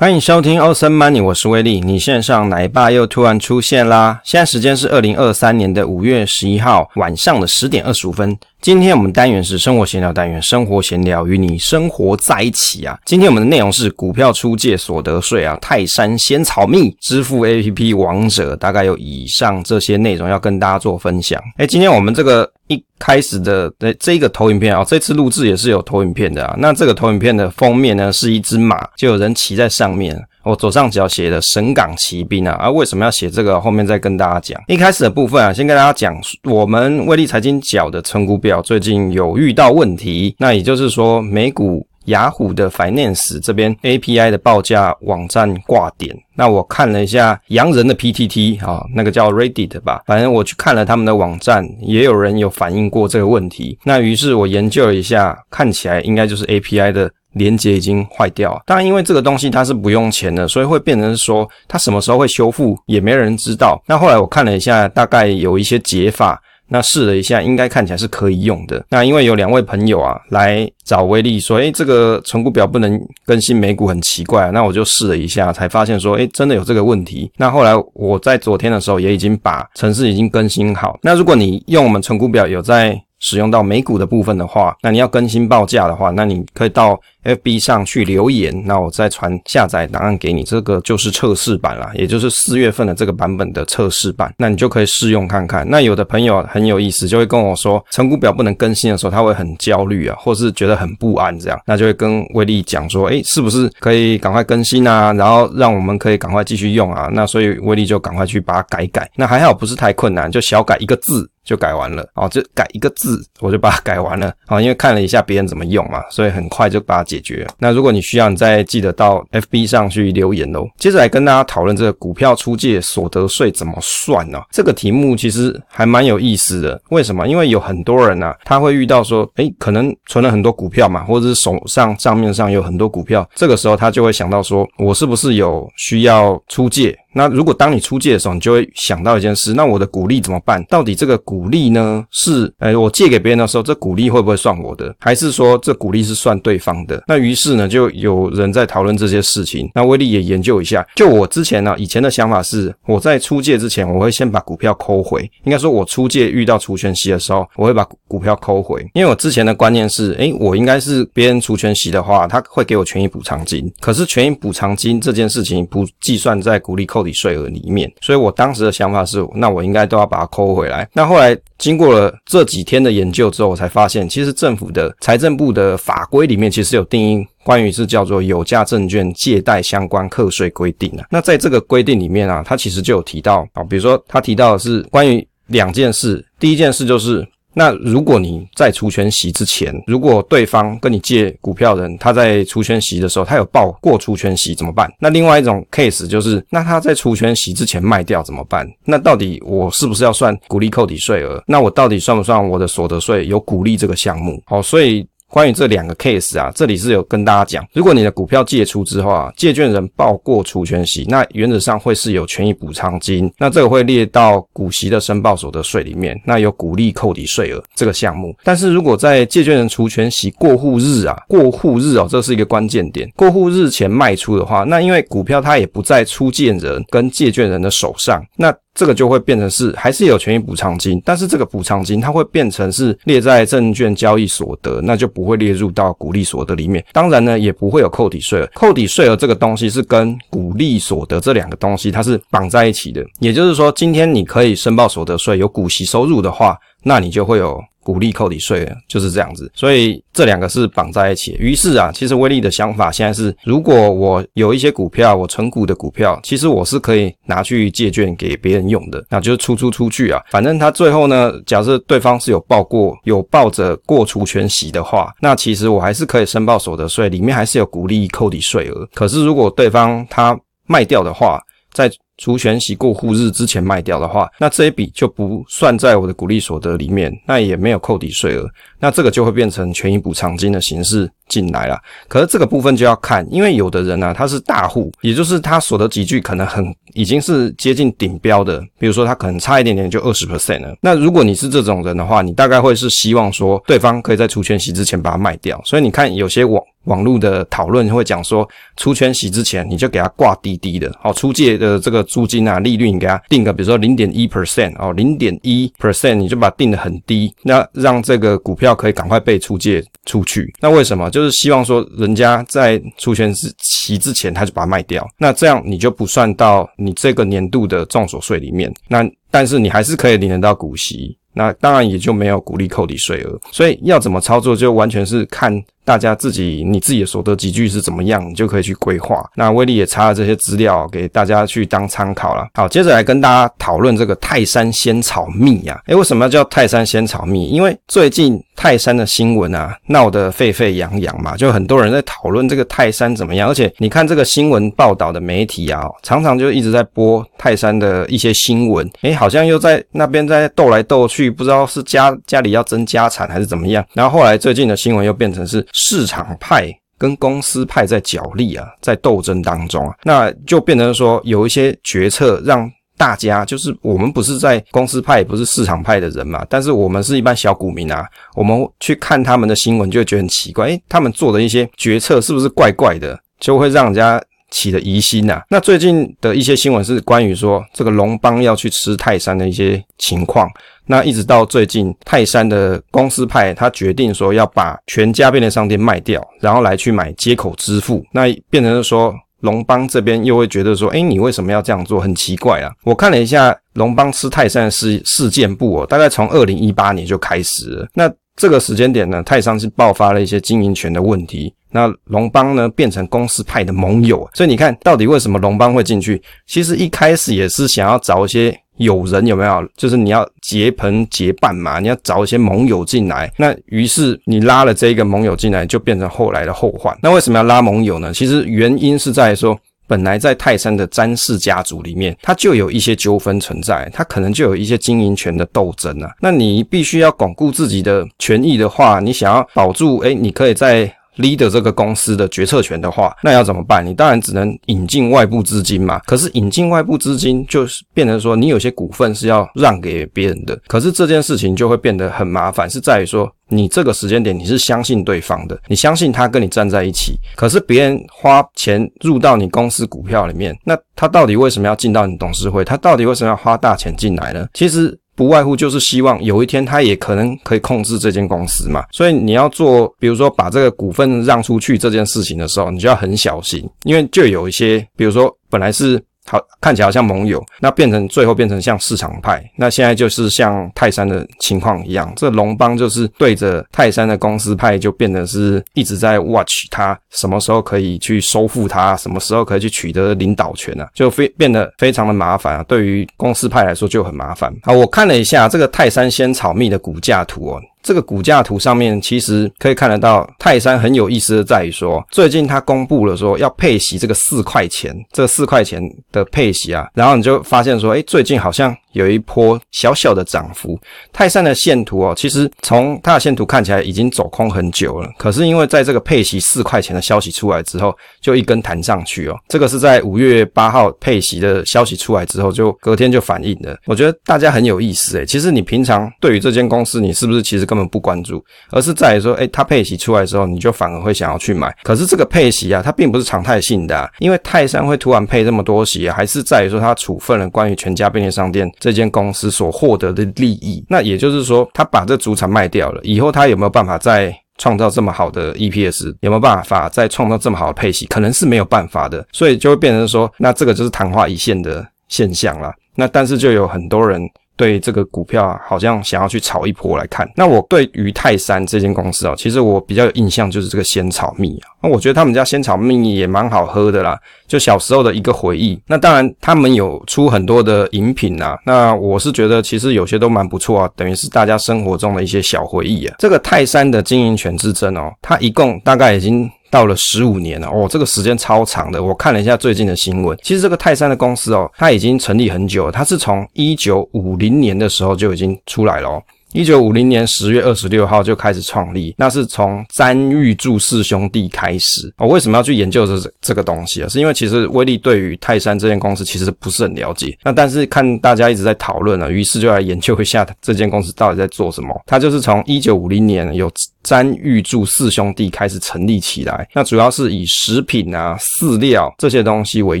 欢迎收听 Awesome Money，我是威利。你线上奶爸又突然出现啦！现在时间是二零二三年的五月十一号晚上的十点二十五分。今天我们单元是生活闲聊单元，生活闲聊与你生活在一起啊。今天我们的内容是股票出借所得税啊，泰山仙草蜜支付 APP 王者，大概有以上这些内容要跟大家做分享。诶，今天我们这个。一开始的这这个投影片啊，这次录制也是有投影片的啊。那这个投影片的封面呢，是一只马，就有人骑在上面。我左上角写的“神港骑兵”啊，啊，为什么要写这个？后面再跟大家讲。一开始的部分啊，先跟大家讲，我们威力财经角的存股表最近有遇到问题，那也就是说美股。雅虎的 Finance 这边 API 的报价网站挂点，那我看了一下洋人的 PTT 啊，那个叫 Reddit 吧，反正我去看了他们的网站，也有人有反映过这个问题。那于是我研究了一下，看起来应该就是 API 的连接已经坏掉。当然，因为这个东西它是不用钱的，所以会变成说它什么时候会修复也没人知道。那后来我看了一下，大概有一些解法。那试了一下，应该看起来是可以用的。那因为有两位朋友啊来找威力说，诶，这个存股表不能更新美股很奇怪。那我就试了一下，才发现说，诶，真的有这个问题。那后来我在昨天的时候也已经把程式已经更新好。那如果你用我们存股表有在使用到美股的部分的话，那你要更新报价的话，那你可以到 FB 上去留言，那我再传下载档案给你。这个就是测试版啦，也就是四月份的这个版本的测试版，那你就可以试用看看。那有的朋友很有意思，就会跟我说，成股表不能更新的时候，他会很焦虑啊，或是觉得很不安这样，那就会跟威利讲说，诶，是不是可以赶快更新啊？然后让我们可以赶快继续用啊？那所以威利就赶快去把它改改。那还好不是太困难，就小改一个字。就改完了哦，就改一个字，我就把它改完了啊。因为看了一下别人怎么用嘛，所以很快就把它解解决。那如果你需要，你再记得到 FB 上去留言喽。接着来跟大家讨论这个股票出借所得税怎么算呢？这个题目其实还蛮有意思的。为什么？因为有很多人啊，他会遇到说，诶，可能存了很多股票嘛，或者是手上账面上有很多股票，这个时候他就会想到说，我是不是有需要出借？那如果当你出借的时候，你就会想到一件事，那我的股利怎么办？到底这个股利呢，是，哎，我借给别人的时候，这股利会不会算我的？还是说这股利是算对方的？那于是呢，就有人在讨论这些事情。那威利也研究一下。就我之前呢，以前的想法是，我在出借之前，我会先把股票扣回。应该说，我出借遇到除权息的时候，我会把股票扣回。因为我之前的观念是，诶，我应该是别人除权息的话，他会给我权益补偿金。可是权益补偿金这件事情不计算在股利扣抵税额里面，所以我当时的想法是，那我应该都要把它扣回来。那后来经过了这几天的研究之后，我才发现，其实政府的财政部的法规里面其实有定义，关于是叫做有价证券借贷相关课税规定啊。那在这个规定里面啊，它其实就有提到啊，比如说它提到的是关于两件事，第一件事就是。那如果你在除权息之前，如果对方跟你借股票人，他在除权息的时候，他有报过除权息怎么办？那另外一种 case 就是，那他在除权息之前卖掉怎么办？那到底我是不是要算股利扣抵税额？那我到底算不算我的所得税有股利这个项目？好，所以。关于这两个 case 啊，这里是有跟大家讲，如果你的股票借出之后啊，借券人报过除权息，那原则上会是有权益补偿金，那这个会列到股息的申报所得税里面，那有股利扣抵税额这个项目。但是如果在借券人除权息过户日啊，过户日哦，这是一个关键点，过户日前卖出的话，那因为股票它也不在出借人跟借券人的手上，那。这个就会变成是还是有权益补偿金，但是这个补偿金它会变成是列在证券交易所得，那就不会列入到股利所得里面。当然呢，也不会有扣抵税额。扣抵税额这个东西是跟股利所得这两个东西它是绑在一起的。也就是说，今天你可以申报所得税，有股息收入的话，那你就会有。股利扣抵税就是这样子，所以这两个是绑在一起。于是啊，其实威力的想法现在是，如果我有一些股票，我存股的股票，其实我是可以拿去借券给别人用的，那就是出出出去啊。反正他最后呢，假设对方是有报过，有抱着过除权息的话，那其实我还是可以申报所得税，里面还是有股利扣抵税额。可是如果对方他卖掉的话，在除权息过户日之前卖掉的话，那这一笔就不算在我的股利所得里面，那也没有扣抵税额，那这个就会变成权益补偿金的形式进来了。可是这个部分就要看，因为有的人呢、啊，他是大户，也就是他所得级距可能很已经是接近顶标的，比如说他可能差一点点就二十 percent 了。那如果你是这种人的话，你大概会是希望说对方可以在除权息之前把它卖掉。所以你看有些网网络的讨论会讲说，出圈息之前你就给他挂低低的，好，出借的这个租金啊利率你给他定个比如说零点一 percent 哦，零点一 percent 你就把它定得很低，那让这个股票可以赶快被出借出去。那为什么？就就是希望说人家在出权息之前他就把它卖掉，那这样你就不算到你这个年度的重所税里面。那但是你还是可以领得到股息，那当然也就没有股利扣抵税额。所以要怎么操作，就完全是看。大家自己，你自己的所得级距是怎么样，你就可以去规划。那威利也查了这些资料，给大家去当参考了。好，接着来跟大家讨论这个泰山仙草蜜呀、啊。诶，为什么要叫泰山仙草蜜？因为最近泰山的新闻啊，闹得沸沸扬扬嘛，就很多人在讨论这个泰山怎么样。而且你看这个新闻报道的媒体啊，常常就一直在播泰山的一些新闻。诶，好像又在那边在斗来斗去，不知道是家家里要争家产还是怎么样。然后后来最近的新闻又变成是。市场派跟公司派在角力啊，在斗争当中啊，那就变成说有一些决策让大家，就是我们不是在公司派，也不是市场派的人嘛，但是我们是一般小股民啊，我们去看他们的新闻，就会觉得很奇怪，诶，他们做的一些决策是不是怪怪的，就会让人家起了疑心呐。那最近的一些新闻是关于说这个龙邦要去吃泰山的一些情况。那一直到最近，泰山的公司派他决定说要把全家便利商店卖掉，然后来去买接口支付。那变成是说龙邦这边又会觉得说，诶，你为什么要这样做？很奇怪啊！我看了一下龙邦吃泰山的事事件簿哦，大概从二零一八年就开始了。那这个时间点呢，泰山是爆发了一些经营权的问题。那龙邦呢变成公司派的盟友，所以你看到底为什么龙邦会进去？其实一开始也是想要找一些。友人有没有？就是你要结朋结伴嘛，你要找一些盟友进来。那于是你拉了这一个盟友进来，就变成后来的后患。那为什么要拉盟友呢？其实原因是在说，本来在泰山的詹氏家族里面，他就有一些纠纷存在，他可能就有一些经营权的斗争啊。那你必须要巩固自己的权益的话，你想要保住，诶，你可以在。Leader 这个公司的决策权的话，那要怎么办？你当然只能引进外部资金嘛。可是引进外部资金，就是变成说你有些股份是要让给别人的。可是这件事情就会变得很麻烦，是在于说你这个时间点你是相信对方的，你相信他跟你站在一起。可是别人花钱入到你公司股票里面，那他到底为什么要进到你董事会？他到底为什么要花大钱进来呢？其实。不外乎就是希望有一天他也可能可以控制这间公司嘛，所以你要做，比如说把这个股份让出去这件事情的时候，你就要很小心，因为就有一些，比如说本来是。好，看起来好像盟友，那变成最后变成像市场派，那现在就是像泰山的情况一样，这龙邦就是对着泰山的公司派，就变得是一直在 watch 他什么时候可以去收复他，什么时候可以去取得领导权啊，就非变得非常的麻烦啊，对于公司派来说就很麻烦。好，我看了一下这个泰山仙草蜜的股价图哦。这个股价图上面其实可以看得到，泰山很有意思的在于说，最近他公布了说要配息这个四块钱，这四块钱的配息啊，然后你就发现说，哎，最近好像。有一波小小的涨幅，泰山的线图哦，其实从它的线图看起来已经走空很久了。可是因为在这个配息四块钱的消息出来之后，就一根弹上去哦。这个是在五月八号配息的消息出来之后，就隔天就反应的。我觉得大家很有意思诶，其实你平常对于这间公司，你是不是其实根本不关注，而是在于说，诶，它配息出来之后，你就反而会想要去买。可是这个配息啊，它并不是常态性的，因为泰山会突然配这么多息，还是在于说它处分了关于全家便利商店。这间公司所获得的利益，那也就是说，他把这主产卖掉了以后，他有没有办法再创造这么好的 EPS？有没有办法再创造这么好的配息？可能是没有办法的，所以就会变成说，那这个就是昙花一现的现象了。那但是就有很多人。对这个股票啊，好像想要去炒一波来看。那我对于泰山这间公司啊，其实我比较有印象就是这个仙草蜜啊。那我觉得他们家仙草蜜也蛮好喝的啦，就小时候的一个回忆。那当然他们有出很多的饮品啊，那我是觉得其实有些都蛮不错啊，等于是大家生活中的一些小回忆啊。这个泰山的经营权之争哦，它一共大概已经到了十五年了，哦，这个时间超长的。我看了一下最近的新闻，其实这个泰山的公司哦，它已经成立很久了，它是从一九五零年的时候就已经出来了哦。一九五零年十月二十六号就开始创立，那是从詹玉柱四兄弟开始。我、哦、为什么要去研究这这个东西啊？是因为其实威力对于泰山这间公司其实不是很了解。那但是看大家一直在讨论了，于是就来研究一下这间公司到底在做什么。它就是从一九五零年有詹玉柱四兄弟开始成立起来，那主要是以食品啊、饲料这些东西为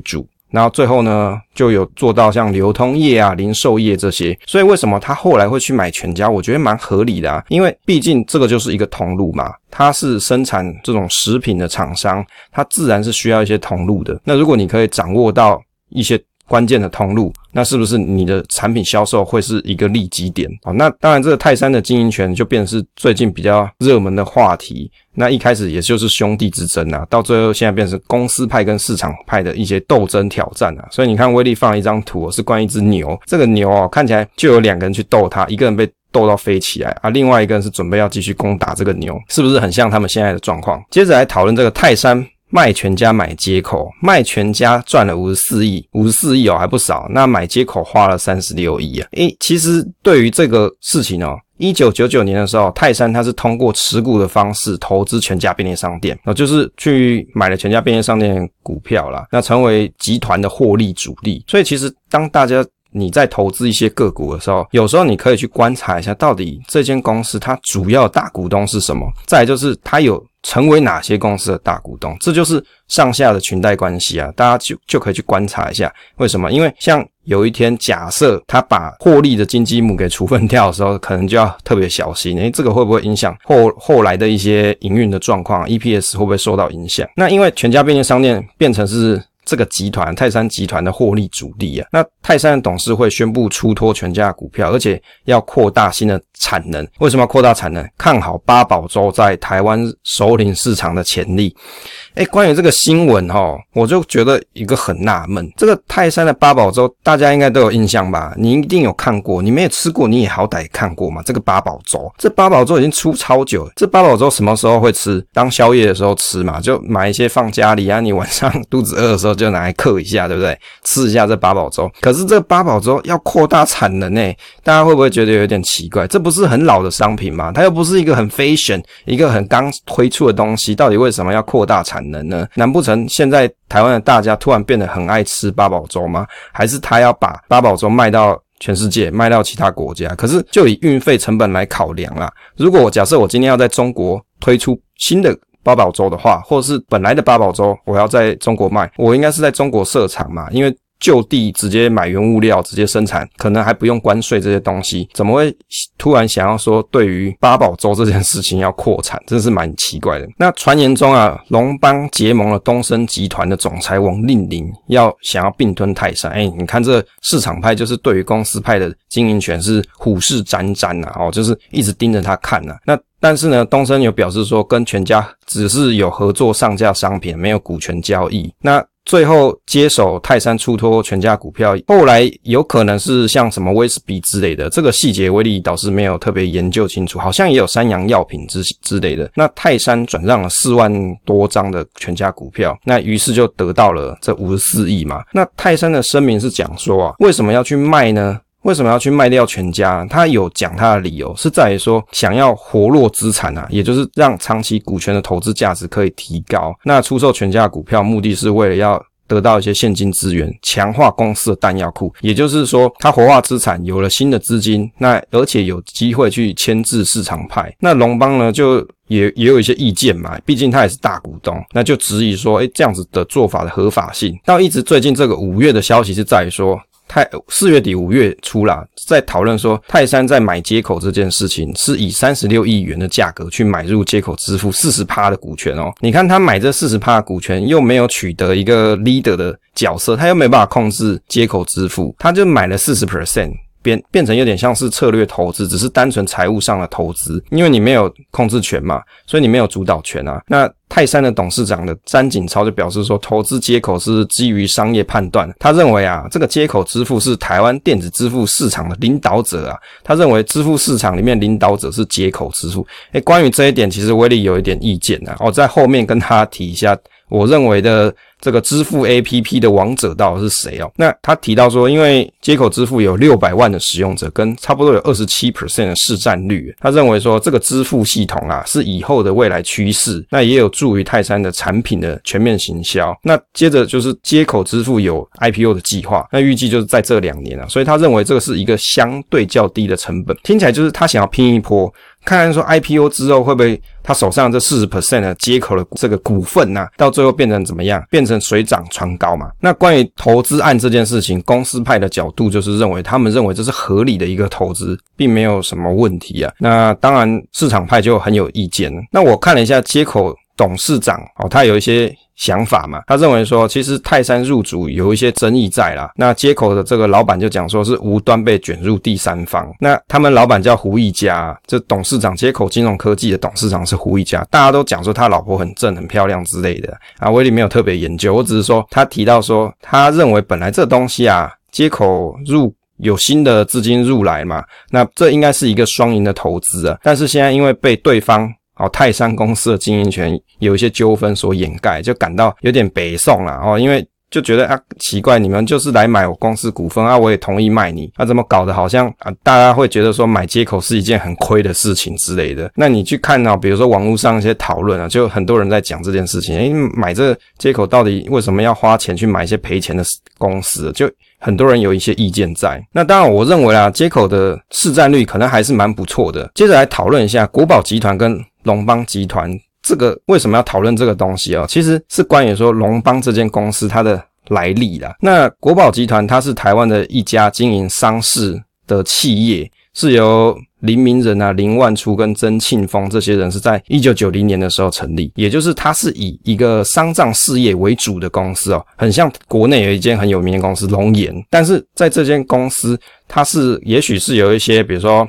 主。然后最后呢，就有做到像流通业啊、零售业这些，所以为什么他后来会去买全家？我觉得蛮合理的啊，因为毕竟这个就是一个通路嘛，它是生产这种食品的厂商，它自然是需要一些通路的。那如果你可以掌握到一些关键的通路，那是不是你的产品销售会是一个利基点？哦，那当然，这个泰山的经营权就变成是最近比较热门的话题。那一开始也就是兄弟之争啊，到最后现在变成公司派跟市场派的一些斗争挑战啊。所以你看，威力放了一张图，是关于一只牛。这个牛哦，看起来就有两个人去斗它，一个人被斗到飞起来啊，另外一个人是准备要继续攻打这个牛，是不是很像他们现在的状况？接着来讨论这个泰山。卖全家买接口，卖全家赚了五十四亿，五十四亿哦，还不少。那买接口花了三十六亿啊。诶，其实对于这个事情哦，一九九九年的时候，泰山他是通过持股的方式投资全家便利商店，那，就是去买了全家便利商店股票啦，那成为集团的获利主力。所以其实当大家你在投资一些个股的时候，有时候你可以去观察一下，到底这间公司它主要大股东是什么，再来就是它有。成为哪些公司的大股东，这就是上下的裙带关系啊！大家就就可以去观察一下，为什么？因为像有一天假设他把获利的金鸡母给处分掉的时候，可能就要特别小心。诶，这个会不会影响后后来的一些营运的状况？EPS 会不会受到影响？那因为全家便利商店变成是。这个集团泰山集团的获利主力啊，那泰山的董事会宣布出脱全家股票，而且要扩大新的产能。为什么要扩大产能？看好八宝粥在台湾熟领市场的潜力。诶，关于这个新闻哈，我就觉得一个很纳闷。这个泰山的八宝粥，大家应该都有印象吧？你一定有看过，你没有吃过，你也好歹看过嘛。这个八宝粥，这八宝粥已经出超久了。这八宝粥什么时候会吃？当宵夜的时候吃嘛，就买一些放家里啊。你晚上肚子饿的时候就拿来嗑一下，对不对？吃一下这八宝粥。可是这八宝粥要扩大产能诶，大家会不会觉得有点奇怪？这不是很老的商品吗？它又不是一个很 fashion，一个很刚推出的东西，到底为什么要扩大产？能呢？难不成现在台湾的大家突然变得很爱吃八宝粥吗？还是他要把八宝粥卖到全世界，卖到其他国家？可是就以运费成本来考量啦，如果我假设我今天要在中国推出新的八宝粥的话，或者是本来的八宝粥我要在中国卖，我应该是在中国设厂嘛？因为就地直接买原物料，直接生产，可能还不用关税这些东西，怎么会突然想要说对于八宝粥这件事情要扩产，真是蛮奇怪的。那传言中啊，龙邦结盟了东升集团的总裁王令麟，要想要并吞泰山。哎，你看这市场派就是对于公司派的经营权是虎视眈眈呐，哦，就是一直盯着他看呐。那但是呢，东森有表示说跟全家只是有合作上架商品，没有股权交易。那最后接手泰山出脱全家股票，后来有可能是像什么威士比之类的，这个细节威力倒是没有特别研究清楚，好像也有三阳药品之之类的。那泰山转让了四万多张的全家股票，那于是就得到了这五十四亿嘛。那泰山的声明是讲说啊，为什么要去卖呢？为什么要去卖掉全家？他有讲他的理由，是在于说想要活络资产啊，也就是让长期股权的投资价值可以提高。那出售全家的股票，目的是为了要得到一些现金资源，强化公司的弹药库。也就是说，他活化资产，有了新的资金，那而且有机会去牵制市场派。那龙邦呢，就也也有一些意见嘛，毕竟他也是大股东，那就质疑说，诶，这样子的做法的合法性。到一直最近这个五月的消息是在于说。泰四月底五月初啦，在讨论说泰山在买接口这件事情，是以三十六亿元的价格去买入接口支付四十趴的股权哦。你看他买这四十趴股权，又没有取得一个 leader 的角色，他又没办法控制接口支付，他就买了四十 percent。变变成有点像是策略投资，只是单纯财务上的投资，因为你没有控制权嘛，所以你没有主导权啊。那泰山的董事长的詹景超就表示说，投资接口是基于商业判断。他认为啊，这个接口支付是台湾电子支付市场的领导者啊。他认为支付市场里面领导者是接口支付。诶，关于这一点，其实威力有一点意见啊。我在后面跟他提一下，我认为的。这个支付 APP 的王者到底是谁哦？那他提到说，因为接口支付有六百万的使用者，跟差不多有二十七 percent 的市占率。他认为说，这个支付系统啊是以后的未来趋势，那也有助于泰山的产品的全面行销。那接着就是接口支付有 IPO 的计划，那预计就是在这两年啊，所以他认为这个是一个相对较低的成本，听起来就是他想要拼一波。看看说 IPO 之后会不会他手上这四十 percent 的接口的这个股份呐、到最后变成怎么样？变成水涨船高嘛？那关于投资案这件事情，公司派的角度就是认为他们认为这是合理的一个投资，并没有什么问题啊。那当然市场派就很有意见。那我看了一下接口董事长哦，他有一些。想法嘛，他认为说，其实泰山入主有一些争议在啦。那接口的这个老板就讲说是无端被卷入第三方。那他们老板叫胡一家，这董事长接口金融科技的董事长是胡一家，大家都讲说他老婆很正、很漂亮之类的啊。威利没有特别研究，我只是说他提到说，他认为本来这东西啊，接口入有新的资金入来嘛，那这应该是一个双赢的投资啊。但是现在因为被对方。哦，泰山公司的经营权有一些纠纷所掩盖，就感到有点北宋了哦，因为就觉得啊奇怪，你们就是来买我公司股份啊，我也同意卖你，啊怎么搞得好像啊大家会觉得说买接口是一件很亏的事情之类的。那你去看啊，比如说网络上一些讨论啊，就很多人在讲这件事情，诶，买这接口到底为什么要花钱去买一些赔钱的公司？就很多人有一些意见在。那当然，我认为啊，接口的市占率可能还是蛮不错的。接着来讨论一下国宝集团跟。龙邦集团这个为什么要讨论这个东西哦？其实是关于说龙邦这间公司它的来历啦。那国宝集团它是台湾的一家经营商事的企业，是由。林明仁啊，林万初跟曾庆峰这些人是在一九九零年的时候成立，也就是它是以一个丧葬事业为主的公司哦，很像国内有一间很有名的公司龙岩，但是在这间公司，它是也许是有一些，比如说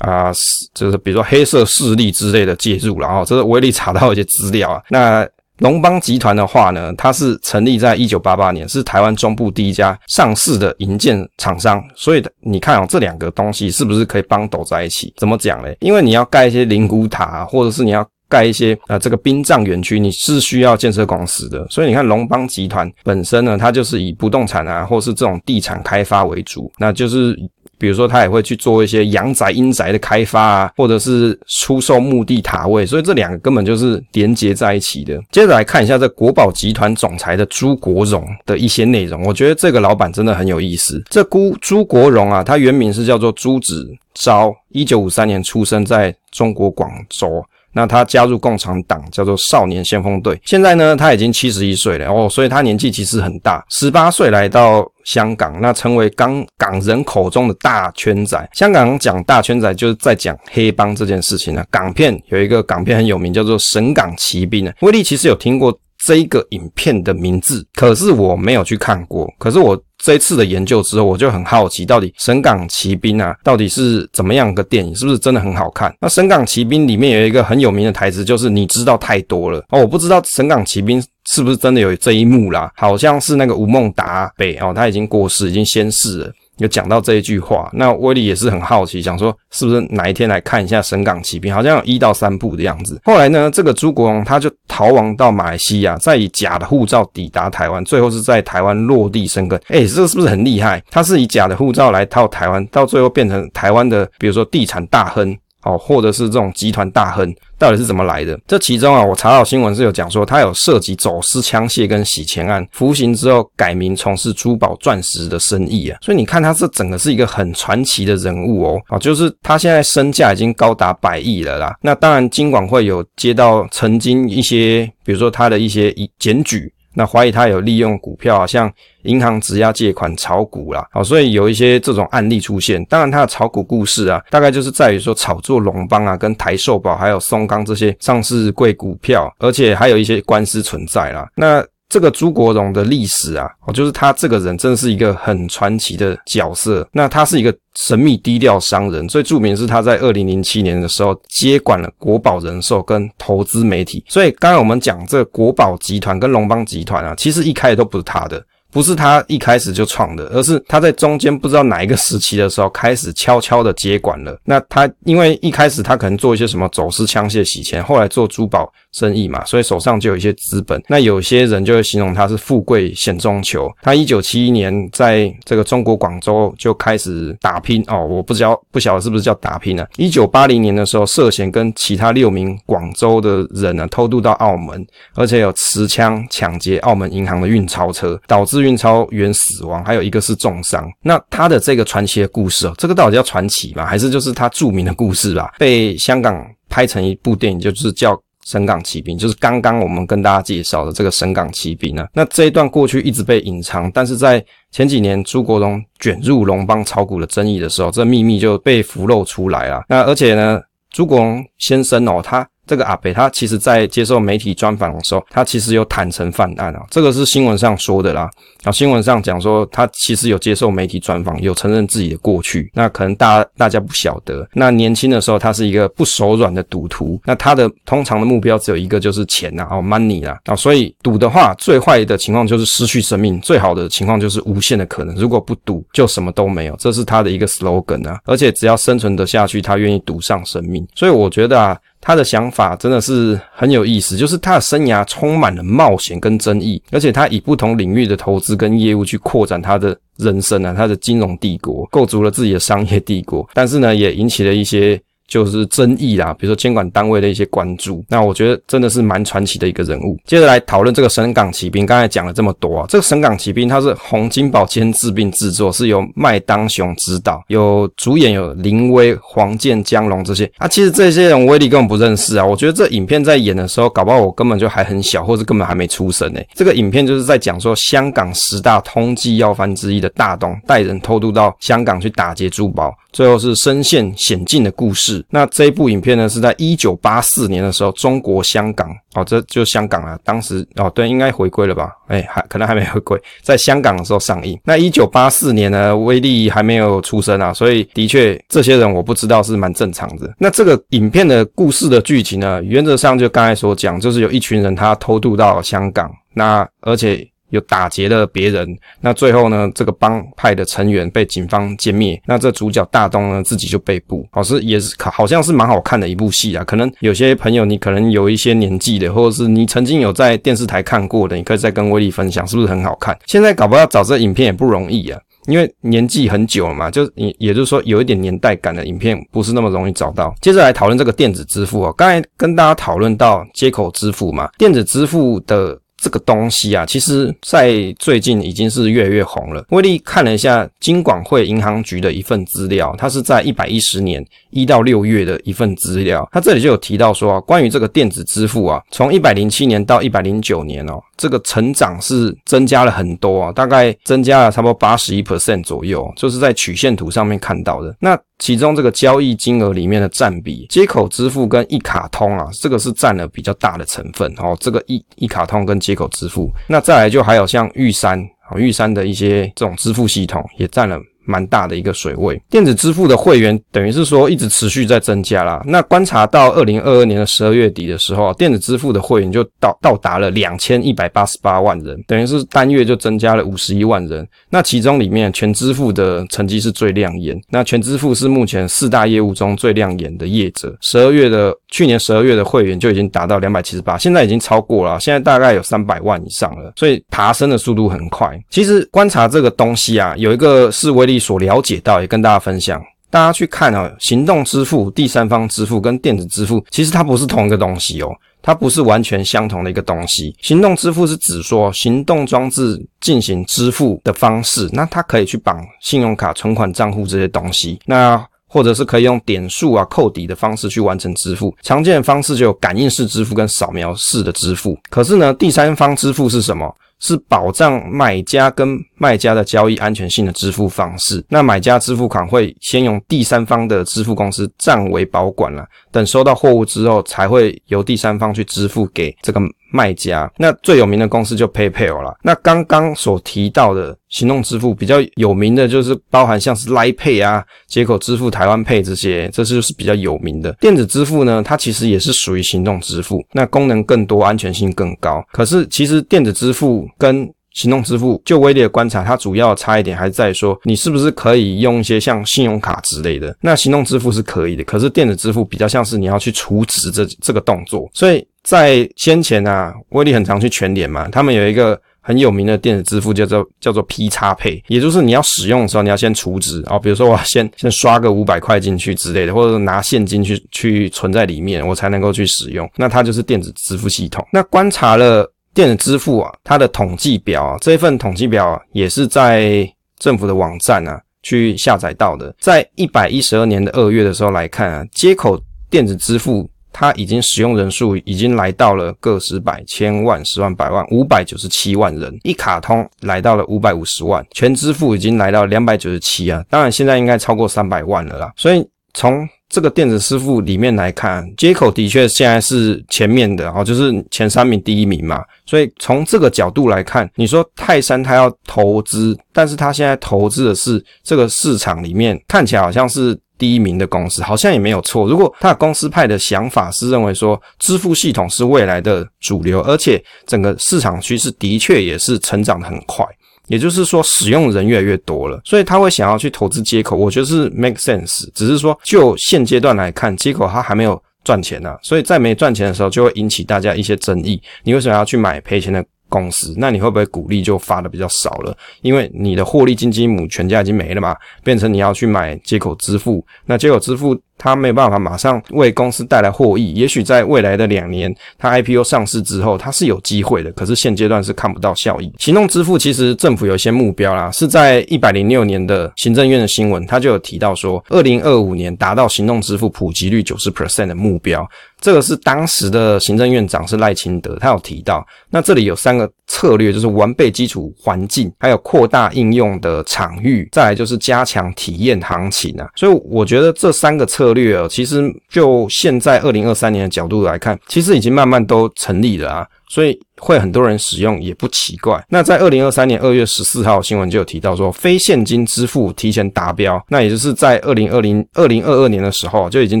啊、呃，就是比如说黑色势力之类的介入，然后这是威力查到一些资料啊，那。龙邦集团的话呢，它是成立在一九八八年，是台湾中部第一家上市的营建厂商。所以你看哦，这两个东西是不是可以帮抖在一起？怎么讲嘞？因为你要盖一些灵骨塔，或者是你要盖一些呃这个殡葬园区，你是需要建设公司的。所以你看龙邦集团本身呢，它就是以不动产啊，或是这种地产开发为主，那就是。比如说，他也会去做一些阳宅、阴宅的开发啊，或者是出售墓地塔位，所以这两个根本就是连接在一起的。接着来看一下这国宝集团总裁的朱国荣的一些内容，我觉得这个老板真的很有意思。这朱朱国荣啊，他原名是叫做朱子昭，一九五三年出生在中国广州。那他加入共产党，叫做少年先锋队。现在呢，他已经七十一岁了哦，所以他年纪其实很大。十八岁来到香港，那成为港港人口中的大圈仔。香港讲大圈仔，就是在讲黑帮这件事情啊。港片有一个港片很有名，叫做《神港奇兵》啊。威力其实有听过这一个影片的名字，可是我没有去看过。可是我。这一次的研究之后，我就很好奇，到底《神港奇兵》啊，到底是怎么样个电影？是不是真的很好看？那《神港奇兵》里面有一个很有名的台词，就是“你知道太多了”。哦，我不知道《神港奇兵》是不是真的有这一幕啦？好像是那个吴孟达北哦，他已经过世，已经仙逝了。有讲到这一句话，那威利也是很好奇，想说是不是哪一天来看一下《神港奇兵》，好像有一到三部的样子。后来呢，这个朱国荣他就逃亡到马来西亚，再以假的护照抵达台湾，最后是在台湾落地生根。诶，这个是不是很厉害？他是以假的护照来套台湾，到最后变成台湾的，比如说地产大亨。哦，或者是这种集团大亨到底是怎么来的？这其中啊，我查到新闻是有讲说，他有涉及走私枪械跟洗钱案，服刑之后改名从事珠宝钻石的生意啊。所以你看，他这整个是一个很传奇的人物哦。啊，就是他现在身价已经高达百亿了啦。那当然，金管会有接到曾经一些，比如说他的一些检举。那怀疑他有利用股票啊，像银行质押借款炒股啦，好，所以有一些这种案例出现。当然，他的炒股故事啊，大概就是在于说炒作龙邦啊、跟台寿保还有松冈这些上市贵股票，而且还有一些官司存在啦。那这个朱国荣的历史啊，哦，就是他这个人真的是一个很传奇的角色。那他是一个神秘低调商人，最著名是他在二零零七年的时候接管了国宝人寿跟投资媒体。所以刚才我们讲这个国宝集团跟龙邦集团啊，其实一开始都不是他的。不是他一开始就创的，而是他在中间不知道哪一个时期的时候开始悄悄的接管了。那他因为一开始他可能做一些什么走私枪械洗钱，后来做珠宝生意嘛，所以手上就有一些资本。那有些人就会形容他是富贵险中求。他一九七一年在这个中国广州就开始打拼哦，我不知道不晓得是不是叫打拼呢？一九八零年的时候涉嫌跟其他六名广州的人呢偷渡到澳门，而且有持枪抢劫澳门银行的运钞车，导致。运超员死亡，还有一个是重伤。那他的这个传奇的故事哦，这个到底叫传奇吗？还是就是他著名的故事吧？被香港拍成一部电影，就是叫《神港奇兵》，就是刚刚我们跟大家介绍的这个《神港奇兵》呢。那这一段过去一直被隐藏，但是在前几年朱国荣卷入龙邦炒股的争议的时候，这秘密就被浮露出来了。那而且呢，朱国荣先生哦，他。这个阿北他其实在接受媒体专访的时候，他其实有坦诚犯案啊，这个是新闻上说的啦。啊，新闻上讲说他其实有接受媒体专访，有承认自己的过去。那可能大家大家不晓得，那年轻的时候他是一个不手软的赌徒，那他的通常的目标只有一个，就是钱呐，哦，money 啦，啊，所以赌的话，最坏的情况就是失去生命，最好的情况就是无限的可能。如果不赌，就什么都没有，这是他的一个 slogan 啊。而且只要生存得下去，他愿意赌上生命。所以我觉得啊。他的想法真的是很有意思，就是他的生涯充满了冒险跟争议，而且他以不同领域的投资跟业务去扩展他的人生啊，他的金融帝国，构筑了自己的商业帝国，但是呢，也引起了一些。就是争议啦，比如说监管单位的一些关注，那我觉得真的是蛮传奇的一个人物。接着来讨论这个神港奇兵，刚才讲了这么多啊，这个神港奇兵它是洪金宝监制并制作，是由麦当雄执导，有主演有林威、黄健、江龙这些啊。其实这些人威力根本不认识啊，我觉得这影片在演的时候，搞不好我根本就还很小，或者根本还没出生呢。这个影片就是在讲说香港十大通缉要犯之一的大东带人偷渡到香港去打劫珠宝，最后是身陷险境的故事。那这一部影片呢，是在一九八四年的时候，中国香港哦，这就香港啊，当时哦，对，应该回归了吧？哎，还可能还没回归，在香港的时候上映。那一九八四年呢，威利还没有出生啊，所以的确这些人我不知道是蛮正常的。那这个影片的故事的剧情呢，原则上就刚才所讲，就是有一群人他偷渡到香港，那而且。有打劫了别人，那最后呢，这个帮派的成员被警方歼灭，那这主角大东呢自己就被捕，好是也是好像是蛮好看的一部戏啊。可能有些朋友你可能有一些年纪的，或者是你曾经有在电视台看过的，你可以再跟威力分享，是不是很好看？现在搞不好找这影片也不容易啊，因为年纪很久了嘛，就也也就是说有一点年代感的影片不是那么容易找到。接着来讨论这个电子支付哦，刚才跟大家讨论到接口支付嘛，电子支付的。这个东西啊，其实在最近已经是越来越红了。威力看了一下金管会银行局的一份资料，它是在一百一十年一到六月的一份资料，它这里就有提到说啊，关于这个电子支付啊，从一百零七年到一百零九年哦，这个成长是增加了很多啊，大概增加了差不多八十一 percent 左右，就是在曲线图上面看到的。那其中这个交易金额里面的占比，接口支付跟一卡通啊，这个是占了比较大的成分哦。这个一一卡通跟接口支付，那再来就还有像玉山啊，玉山的一些这种支付系统也占了。蛮大的一个水位，电子支付的会员等于是说一直持续在增加啦。那观察到二零二二年的十二月底的时候，电子支付的会员就到到达了两千一百八十八万人，等于是单月就增加了五十一万人。那其中里面全支付的成绩是最亮眼，那全支付是目前四大业务中最亮眼的业者。十二月的去年十二月的会员就已经达到两百七十八，现在已经超过了，现在大概有三百万以上了，所以爬升的速度很快。其实观察这个东西啊，有一个是威力。所了解到，也跟大家分享。大家去看啊，行动支付、第三方支付跟电子支付，其实它不是同一个东西哦，它不是完全相同的一个东西。行动支付是指说行动装置进行支付的方式，那它可以去绑信用卡、存款账户这些东西，那或者是可以用点数啊、扣抵的方式去完成支付。常见的方式就有感应式支付跟扫描式的支付。可是呢，第三方支付是什么？是保障买家跟卖家的交易安全性的支付方式。那买家支付款会先用第三方的支付公司暂为保管了，等收到货物之后，才会由第三方去支付给这个卖家。那最有名的公司就 PayPal 了。那刚刚所提到的行动支付比较有名的就是包含像是 Line Pay 啊、接口支付、台湾 Pay 这些，这就是比较有名的电子支付呢。它其实也是属于行动支付，那功能更多，安全性更高。可是其实电子支付跟行动支付，就威力的观察，它主要差一点还是在说，你是不是可以用一些像信用卡之类的。那行动支付是可以的，可是电子支付比较像是你要去储值这这个动作。所以在先前啊，威力很常去全联嘛，他们有一个很有名的电子支付叫做叫做 P 叉配也就是你要使用的时候，你要先储值啊，比如说我先先刷个五百块进去之类的，或者拿现金去去存在里面，我才能够去使用。那它就是电子支付系统。那观察了。电子支付啊，它的统计表啊，这一份统计表啊，也是在政府的网站啊去下载到的。在一百一十二年的二月的时候来看啊，接口电子支付它已经使用人数已经来到了个十百千万十万百万五百九十七万人，一卡通来到了五百五十万，全支付已经来到两百九十七啊，当然现在应该超过三百万了啦。所以从这个电子支付里面来看，接口的确现在是前面的哦，就是前三名第一名嘛。所以从这个角度来看，你说泰山他要投资，但是他现在投资的是这个市场里面看起来好像是第一名的公司，好像也没有错。如果他的公司派的想法是认为说支付系统是未来的主流，而且整个市场趋势的确也是成长得很快。也就是说，使用人越来越多了，所以他会想要去投资接口，我觉得是 make sense。只是说，就现阶段来看，接口它还没有赚钱呢、啊，所以在没赚钱的时候，就会引起大家一些争议。你为什么要去买赔钱的公司？那你会不会股利就发的比较少了？因为你的获利金鸡母全家已经没了嘛，变成你要去买接口支付，那接口支付。它没有办法马上为公司带来获益，也许在未来的两年，它 IPO 上市之后，它是有机会的。可是现阶段是看不到效益。行动支付其实政府有一些目标啦，是在一百零六年的行政院的新闻，它就有提到说，二零二五年达到行动支付普及率九十 percent 的目标。这个是当时的行政院长是赖清德，他有提到。那这里有三个策略，就是完备基础环境，还有扩大应用的场域，再来就是加强体验行情啊。所以我觉得这三个策策略哦，其实就现在二零二三年的角度来看，其实已经慢慢都成立了啊。所以会很多人使用也不奇怪。那在二零二三年二月十四号新闻就有提到说，非现金支付提前达标，那也就是在二零二零二零二二年的时候就已经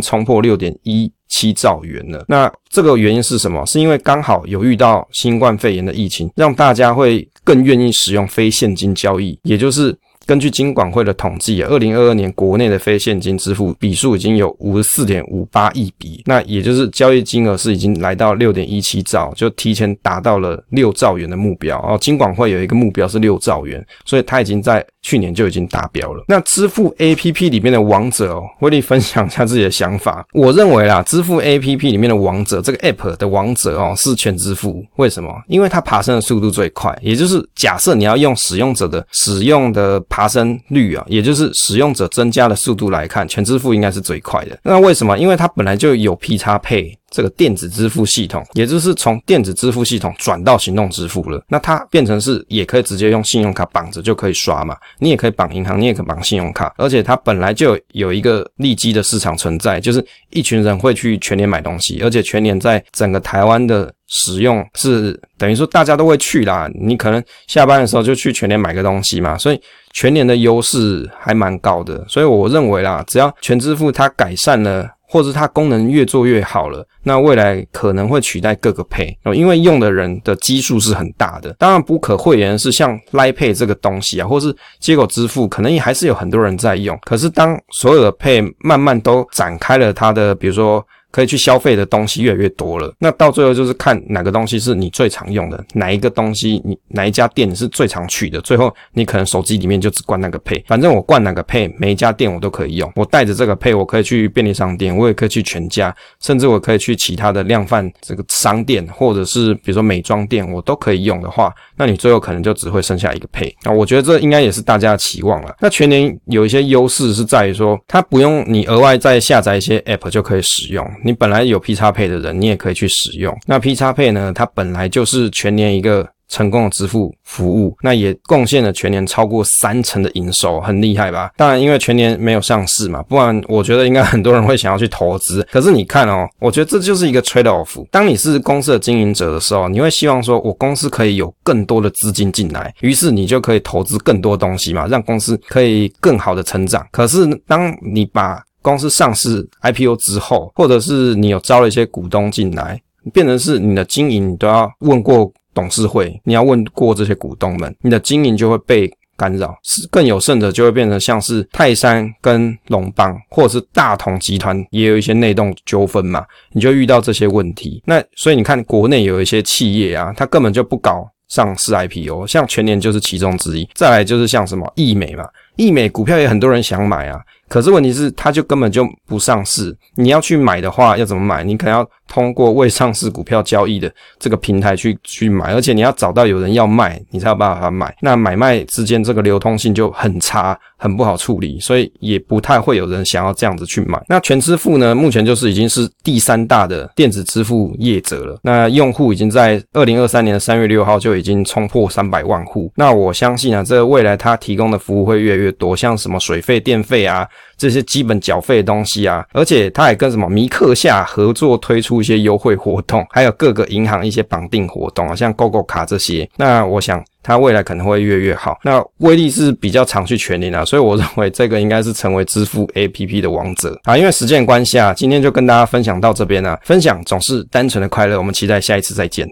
冲破六点一七兆元了。那这个原因是什么？是因为刚好有遇到新冠肺炎的疫情，让大家会更愿意使用非现金交易，也就是。根据金管会的统计，二零二二年国内的非现金支付笔数已经有五十四点五八亿笔，那也就是交易金额是已经来到六点一七兆，就提前达到了六兆元的目标。哦，金管会有一个目标是六兆元，所以它已经在去年就已经达标了。那支付 APP 里面的王者哦，威力分享一下自己的想法。我认为啦，支付 APP 里面的王者，这个 App 的王者哦，是全支付。为什么？因为它爬升的速度最快，也就是假设你要用使用者的使用的。爬升率啊，也就是使用者增加的速度来看，全支付应该是最快的。那为什么？因为它本来就有 P 叉配这个电子支付系统，也就是从电子支付系统转到行动支付了。那它变成是也可以直接用信用卡绑着就可以刷嘛。你也可以绑银行，你也可以绑信用卡，而且它本来就有一个利基的市场存在，就是一群人会去全年买东西，而且全年在整个台湾的使用是等于说大家都会去啦。你可能下班的时候就去全联买个东西嘛，所以。全联的优势还蛮高的，所以我认为啦，只要全支付它改善了，或者它功能越做越好了，那未来可能会取代各个 Pay 哦，因为用的人的基数是很大的。当然不可讳言是像 Line Pay 这个东西啊，或是接口支付，可能也还是有很多人在用。可是当所有的 Pay 慢慢都展开了它的，比如说。可以去消费的东西越来越多了，那到最后就是看哪个东西是你最常用的，哪一个东西你哪一家店是最常去的，最后你可能手机里面就只灌那个 Pay，反正我灌哪个 Pay，每一家店我都可以用。我带着这个 Pay，我可以去便利商店，我也可以去全家，甚至我可以去其他的量贩这个商店，或者是比如说美妆店，我都可以用的话，那你最后可能就只会剩下一个 Pay。那我觉得这应该也是大家的期望了。那全年有一些优势是在于说，它不用你额外再下载一些 App 就可以使用。你本来有 P 叉配的人，你也可以去使用。那 P 叉配呢，它本来就是全年一个成功的支付服务，那也贡献了全年超过三成的营收，很厉害吧？当然，因为全年没有上市嘛，不然我觉得应该很多人会想要去投资。可是你看哦，我觉得这就是一个 trade off。当你是公司的经营者的时候，你会希望说，我公司可以有更多的资金进来，于是你就可以投资更多东西嘛，让公司可以更好的成长。可是当你把公司上市 IPO 之后，或者是你有招了一些股东进来，变成是你的经营，你都要问过。董事会，你要问过这些股东们，你的经营就会被干扰。是更有甚者，就会变成像是泰山跟龙邦，或者是大同集团也有一些内斗纠纷嘛，你就遇到这些问题。那所以你看，国内有一些企业啊，它根本就不搞上市 IPO，像全年就是其中之一。再来就是像什么易美嘛，易美股票也很多人想买啊，可是问题是它就根本就不上市。你要去买的话，要怎么买？你可能要。通过未上市股票交易的这个平台去去买，而且你要找到有人要卖，你才有办法买。那买卖之间这个流通性就很差，很不好处理，所以也不太会有人想要这样子去买。那全支付呢，目前就是已经是第三大的电子支付业者了。那用户已经在二零二三年的三月六号就已经冲破三百万户。那我相信啊，这个未来它提供的服务会越来越多，像什么水费、电费啊这些基本缴费的东西啊，而且它还跟什么米克夏合作推出。一些优惠活动，还有各个银行一些绑定活动啊，像 GoGo 卡这些，那我想它未来可能会越越好。那威力是比较常去全联啊，所以我认为这个应该是成为支付 APP 的王者啊。因为时间关系啊，今天就跟大家分享到这边啊，分享总是单纯的快乐，我们期待下一次再见。